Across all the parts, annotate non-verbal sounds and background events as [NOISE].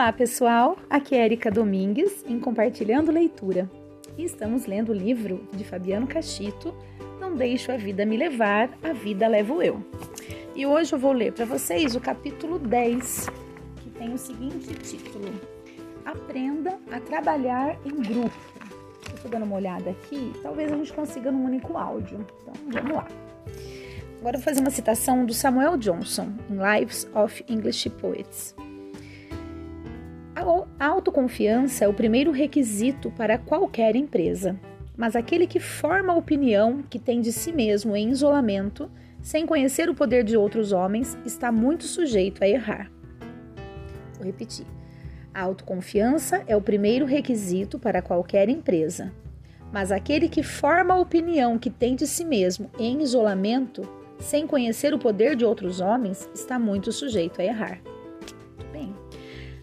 Olá, pessoal! Aqui é Erika Domingues em Compartilhando Leitura. E estamos lendo o livro de Fabiano Cachito, Não Deixo a Vida Me Levar, A Vida Levo Eu. E hoje eu vou ler para vocês o capítulo 10, que tem o seguinte título: Aprenda a trabalhar em grupo. Estou dando uma olhada aqui, talvez a gente consiga num único áudio. Então vamos lá. Agora eu vou fazer uma citação do Samuel Johnson em Lives of English Poets. A autoconfiança é o primeiro requisito para qualquer empresa, mas aquele que forma a opinião que tem de si mesmo em isolamento, sem conhecer o poder de outros homens, está muito sujeito a errar. Vou repetir. A autoconfiança é o primeiro requisito para qualquer empresa, mas aquele que forma a opinião que tem de si mesmo em isolamento, sem conhecer o poder de outros homens, está muito sujeito a errar.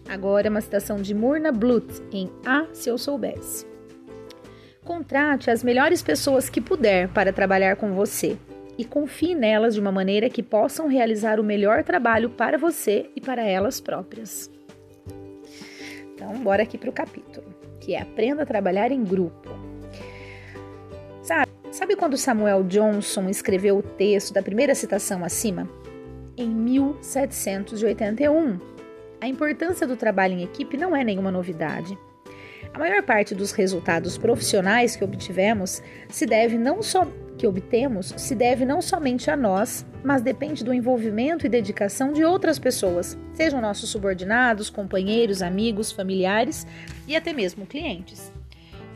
Agora uma citação de Murna Blut em Ah, se eu soubesse. Contrate as melhores pessoas que puder para trabalhar com você e confie nelas de uma maneira que possam realizar o melhor trabalho para você e para elas próprias. Então, bora aqui para o capítulo, que é Aprenda a trabalhar em grupo. Sabe, sabe quando Samuel Johnson escreveu o texto da primeira citação acima? Em 1781 a importância do trabalho em equipe não é nenhuma novidade. A maior parte dos resultados profissionais que obtivemos se deve não só que obtemos se deve não somente a nós, mas depende do envolvimento e dedicação de outras pessoas, sejam nossos subordinados, companheiros, amigos, familiares e até mesmo clientes.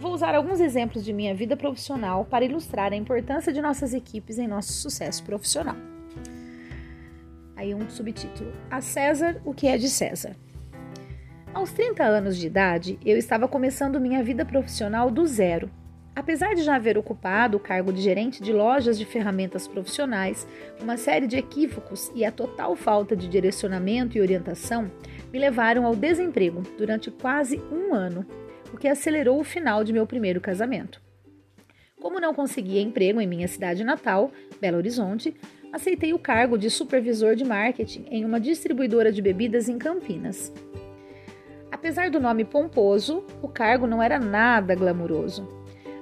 Vou usar alguns exemplos de minha vida profissional para ilustrar a importância de nossas equipes em nosso sucesso profissional. Aí um subtítulo: A César o que é de César. Aos 30 anos de idade, eu estava começando minha vida profissional do zero. Apesar de já haver ocupado o cargo de gerente de lojas de ferramentas profissionais, uma série de equívocos e a total falta de direcionamento e orientação me levaram ao desemprego durante quase um ano, o que acelerou o final de meu primeiro casamento. Como não conseguia emprego em minha cidade natal, Belo Horizonte, aceitei o cargo de supervisor de marketing em uma distribuidora de bebidas em Campinas. Apesar do nome pomposo, o cargo não era nada glamuroso.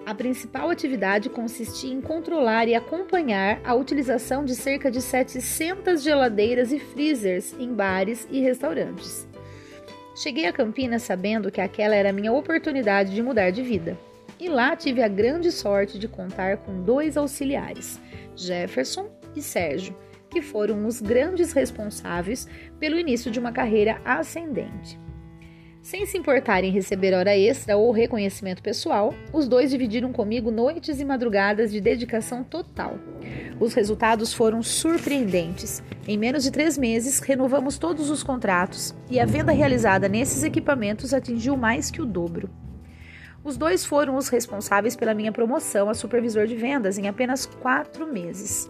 A principal atividade consistia em controlar e acompanhar a utilização de cerca de 700 geladeiras e freezers em bares e restaurantes. Cheguei a Campinas sabendo que aquela era a minha oportunidade de mudar de vida. E lá tive a grande sorte de contar com dois auxiliares, Jefferson e Sérgio, que foram os grandes responsáveis pelo início de uma carreira ascendente. Sem se importar em receber hora extra ou reconhecimento pessoal, os dois dividiram comigo noites e madrugadas de dedicação total. Os resultados foram surpreendentes. Em menos de três meses, renovamos todos os contratos e a venda realizada nesses equipamentos atingiu mais que o dobro. Os dois foram os responsáveis pela minha promoção a supervisor de vendas em apenas quatro meses.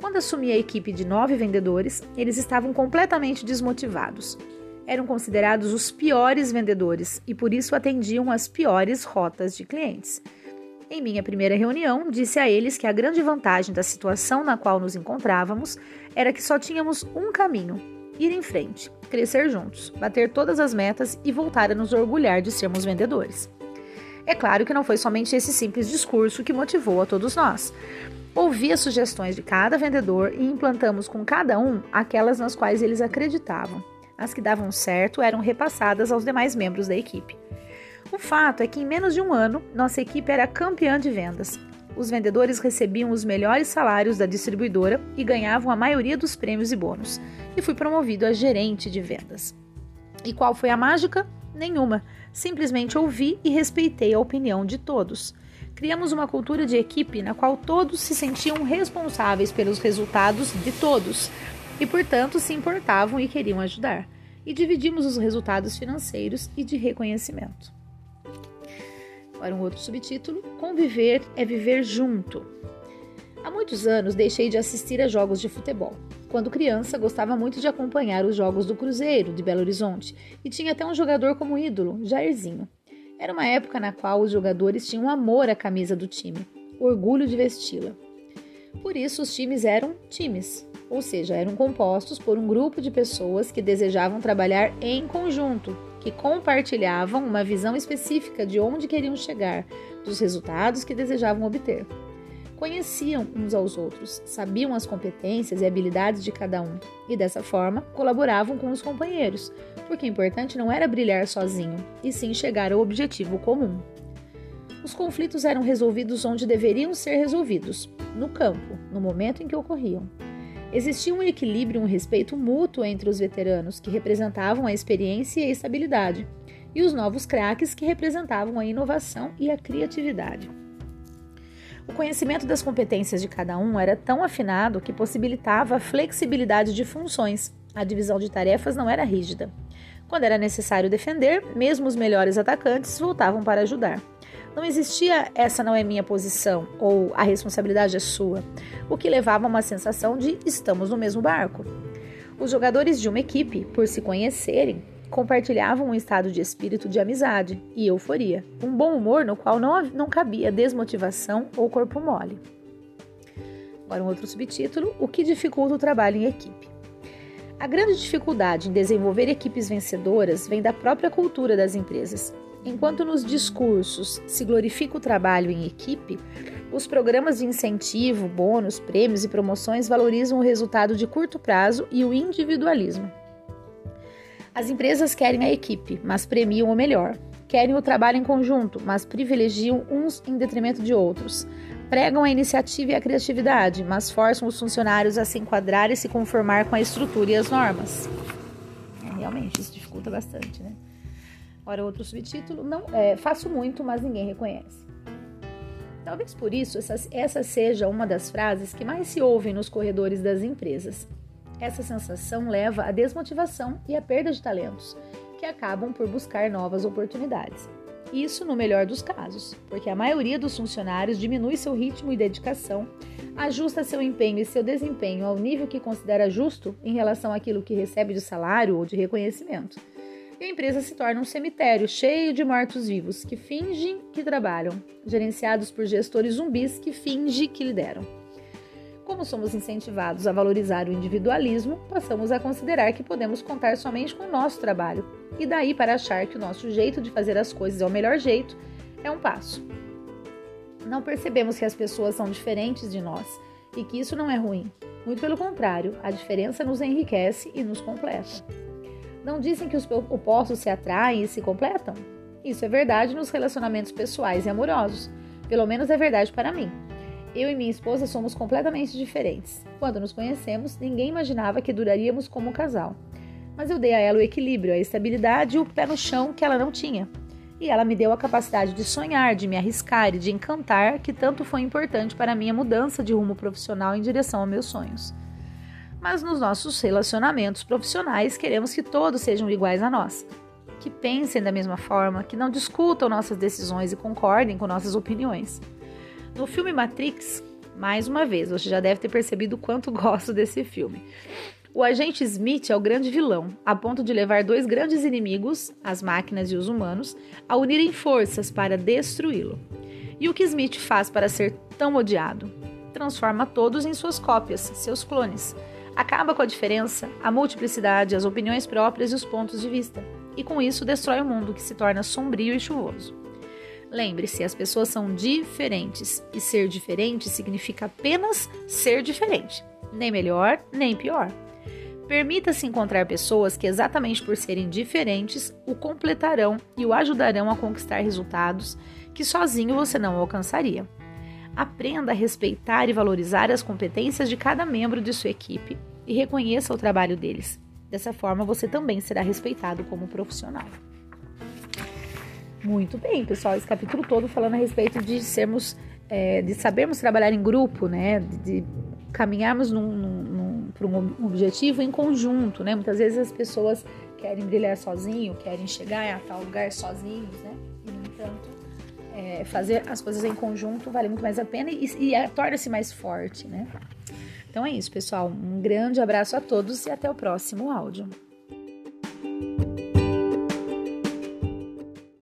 Quando assumi a equipe de nove vendedores, eles estavam completamente desmotivados. Eram considerados os piores vendedores e por isso atendiam as piores rotas de clientes. Em minha primeira reunião, disse a eles que a grande vantagem da situação na qual nos encontrávamos era que só tínhamos um caminho: ir em frente, crescer juntos, bater todas as metas e voltar a nos orgulhar de sermos vendedores. É claro que não foi somente esse simples discurso que motivou a todos nós. Ouvi as sugestões de cada vendedor e implantamos com cada um aquelas nas quais eles acreditavam. As que davam certo eram repassadas aos demais membros da equipe. O fato é que em menos de um ano, nossa equipe era campeã de vendas. Os vendedores recebiam os melhores salários da distribuidora e ganhavam a maioria dos prêmios e bônus. E fui promovido a gerente de vendas. E qual foi a mágica? Nenhuma. Simplesmente ouvi e respeitei a opinião de todos criamos uma cultura de equipe na qual todos se sentiam responsáveis pelos resultados de todos e, portanto, se importavam e queriam ajudar. E dividimos os resultados financeiros e de reconhecimento. Agora, um outro subtítulo: Conviver é viver junto. Há muitos anos deixei de assistir a jogos de futebol. Quando criança, gostava muito de acompanhar os jogos do Cruzeiro de Belo Horizonte e tinha até um jogador como ídolo, Jairzinho. Era uma época na qual os jogadores tinham amor à camisa do time, orgulho de vesti-la. Por isso, os times eram times, ou seja, eram compostos por um grupo de pessoas que desejavam trabalhar em conjunto, que compartilhavam uma visão específica de onde queriam chegar, dos resultados que desejavam obter. Conheciam uns aos outros, sabiam as competências e habilidades de cada um e, dessa forma, colaboravam com os companheiros, porque o importante não era brilhar sozinho, e sim chegar ao objetivo comum. Os conflitos eram resolvidos onde deveriam ser resolvidos, no campo, no momento em que ocorriam. Existia um equilíbrio e um respeito mútuo entre os veteranos, que representavam a experiência e a estabilidade, e os novos craques, que representavam a inovação e a criatividade. O conhecimento das competências de cada um era tão afinado que possibilitava a flexibilidade de funções. A divisão de tarefas não era rígida. Quando era necessário defender, mesmo os melhores atacantes voltavam para ajudar. Não existia essa não é minha posição ou a responsabilidade é sua, o que levava a uma sensação de estamos no mesmo barco. Os jogadores de uma equipe, por se conhecerem, compartilhavam um estado de espírito de amizade e euforia, um bom humor no qual não, não cabia desmotivação ou corpo mole. Agora, um outro subtítulo: O que dificulta o trabalho em equipe? A grande dificuldade em desenvolver equipes vencedoras vem da própria cultura das empresas. Enquanto nos discursos se glorifica o trabalho em equipe, os programas de incentivo, bônus, prêmios e promoções valorizam o resultado de curto prazo e o individualismo. As empresas querem a equipe, mas premiam o melhor. Querem o trabalho em conjunto, mas privilegiam uns em detrimento de outros. Pregam a iniciativa e a criatividade, mas forçam os funcionários a se enquadrar e se conformar com a estrutura e as normas. Realmente, isso dificulta bastante, né? Ora, outro subtítulo: não, é, faço muito, mas ninguém reconhece. Talvez por isso essa, essa seja uma das frases que mais se ouvem nos corredores das empresas. Essa sensação leva à desmotivação e à perda de talentos, que acabam por buscar novas oportunidades. Isso no melhor dos casos, porque a maioria dos funcionários diminui seu ritmo e dedicação, ajusta seu empenho e seu desempenho ao nível que considera justo em relação àquilo que recebe de salário ou de reconhecimento. E a empresa se torna um cemitério cheio de mortos-vivos que fingem que trabalham, gerenciados por gestores zumbis que fingem que lideram. Como somos incentivados a valorizar o individualismo, passamos a considerar que podemos contar somente com o nosso trabalho, e daí para achar que o nosso jeito de fazer as coisas é o melhor jeito, é um passo. Não percebemos que as pessoas são diferentes de nós e que isso não é ruim. Muito pelo contrário, a diferença nos enriquece e nos completa. Não dizem que os opostos se atraem e se completam? Isso é verdade nos relacionamentos pessoais e amorosos. Pelo menos é verdade para mim. Eu e minha esposa somos completamente diferentes. Quando nos conhecemos, ninguém imaginava que duraríamos como casal. Mas eu dei a ela o equilíbrio, a estabilidade e o pé no chão que ela não tinha. E ela me deu a capacidade de sonhar, de me arriscar e de encantar, que tanto foi importante para a minha mudança de rumo profissional em direção aos meus sonhos. Mas nos nossos relacionamentos profissionais, queremos que todos sejam iguais a nós, que pensem da mesma forma, que não discutam nossas decisões e concordem com nossas opiniões. No filme Matrix, mais uma vez, você já deve ter percebido o quanto [LAUGHS] gosto desse filme. O agente Smith é o grande vilão, a ponto de levar dois grandes inimigos, as máquinas e os humanos, a unirem forças para destruí-lo. E o que Smith faz para ser tão odiado? Transforma todos em suas cópias, seus clones. Acaba com a diferença, a multiplicidade, as opiniões próprias e os pontos de vista. E com isso destrói o mundo, que se torna sombrio e chuvoso. Lembre-se, as pessoas são diferentes e ser diferente significa apenas ser diferente, nem melhor nem pior. Permita-se encontrar pessoas que, exatamente por serem diferentes, o completarão e o ajudarão a conquistar resultados que sozinho você não alcançaria. Aprenda a respeitar e valorizar as competências de cada membro de sua equipe e reconheça o trabalho deles. Dessa forma, você também será respeitado como profissional. Muito bem, pessoal, esse capítulo todo falando a respeito de sermos, é, de sabermos trabalhar em grupo, né? De, de caminharmos num, num, para um objetivo em conjunto, né? Muitas vezes as pessoas querem brilhar sozinho, querem chegar a tal lugar sozinhos, né? E, no entanto, é, fazer as coisas em conjunto vale muito mais a pena e, e, e torna-se mais forte, né? Então é isso, pessoal. Um grande abraço a todos e até o próximo áudio.